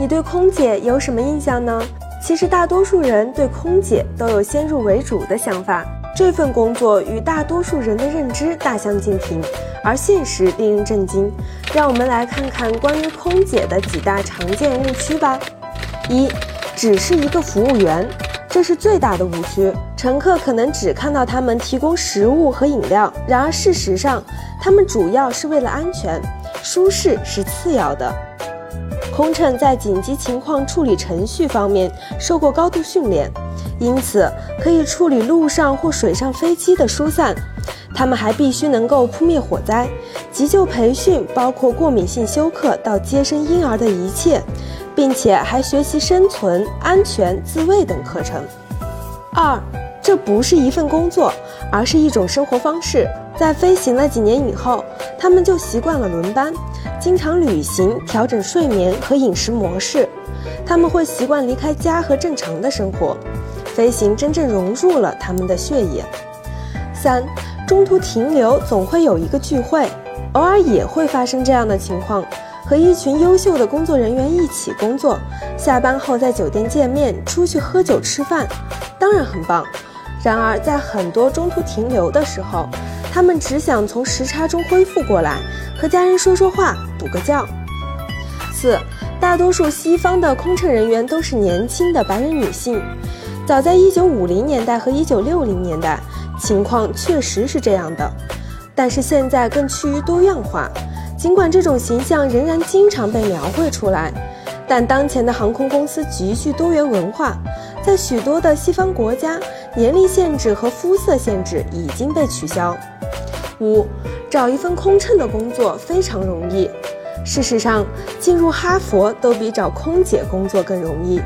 你对空姐有什么印象呢？其实大多数人对空姐都有先入为主的想法，这份工作与大多数人的认知大相径庭，而现实令人震惊。让我们来看看关于空姐的几大常见误区吧。一，只是一个服务员，这是最大的误区。乘客可能只看到他们提供食物和饮料，然而事实上，他们主要是为了安全，舒适是次要的。空乘在紧急情况处理程序方面受过高度训练，因此可以处理陆上或水上飞机的疏散。他们还必须能够扑灭火灾。急救培训包括过敏性休克到接生婴儿的一切，并且还学习生存、安全、自卫等课程。二，这不是一份工作，而是一种生活方式。在飞行了几年以后，他们就习惯了轮班。经常旅行，调整睡眠和饮食模式，他们会习惯离开家和正常的生活。飞行真正融入了他们的血液。三，中途停留总会有一个聚会，偶尔也会发生这样的情况，和一群优秀的工作人员一起工作，下班后在酒店见面，出去喝酒吃饭，当然很棒。然而在很多中途停留的时候，他们只想从时差中恢复过来，和家人说说话。补个觉。四，大多数西方的空乘人员都是年轻的白人女性。早在一九五零年代和一九六零年代，情况确实是这样的，但是现在更趋于多样化。尽管这种形象仍然经常被描绘出来，但当前的航空公司极具多元文化，在许多的西方国家，年龄限制和肤色限制已经被取消。五，找一份空乘的工作非常容易。事实上，进入哈佛都比找空姐工作更容易。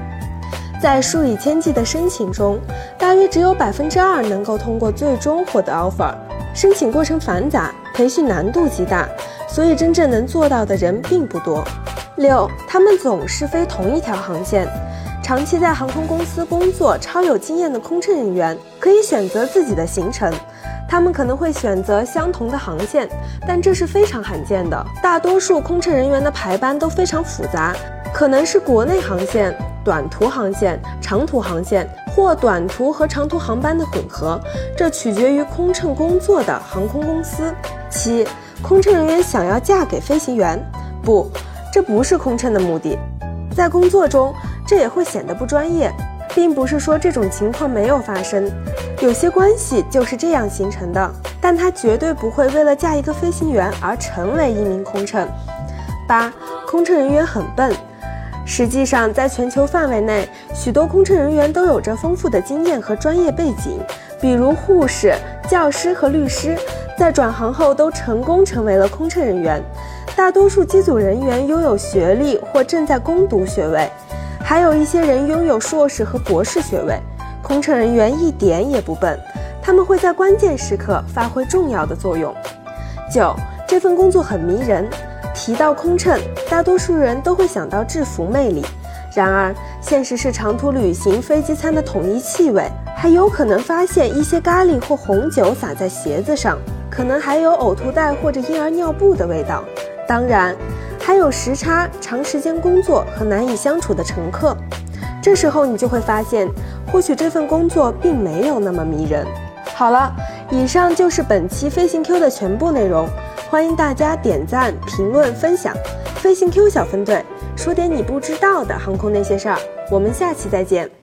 在数以千计的申请中，大约只有百分之二能够通过最终获得 offer。申请过程繁杂，培训难度极大，所以真正能做到的人并不多。六，他们总是飞同一条航线。长期在航空公司工作、超有经验的空乘人员可以选择自己的行程。他们可能会选择相同的航线，但这是非常罕见的。大多数空乘人员的排班都非常复杂，可能是国内航线、短途航线、长途航线或短途和长途航班的混合，这取决于空乘工作的航空公司。七，空乘人员想要嫁给飞行员？不，这不是空乘的目的。在工作中，这也会显得不专业。并不是说这种情况没有发生，有些关系就是这样形成的，但他绝对不会为了嫁一个飞行员而成为一名空乘。八，空乘人员很笨。实际上，在全球范围内，许多空乘人员都有着丰富的经验和专业背景，比如护士、教师和律师，在转行后都成功成为了空乘人员。大多数机组人员拥有学历或正在攻读学位。还有一些人拥有硕士和博士学位，空乘人员一点也不笨，他们会在关键时刻发挥重要的作用。九，这份工作很迷人。提到空乘，大多数人都会想到制服魅力，然而现实是长途旅行飞机餐的统一气味，还有可能发现一些咖喱或红酒洒在鞋子上，可能还有呕吐袋或者婴儿尿布的味道。当然。还有时差、长时间工作和难以相处的乘客，这时候你就会发现，或许这份工作并没有那么迷人。好了，以上就是本期飞行 Q 的全部内容，欢迎大家点赞、评论、分享。飞行 Q 小分队说点你不知道的航空那些事儿，我们下期再见。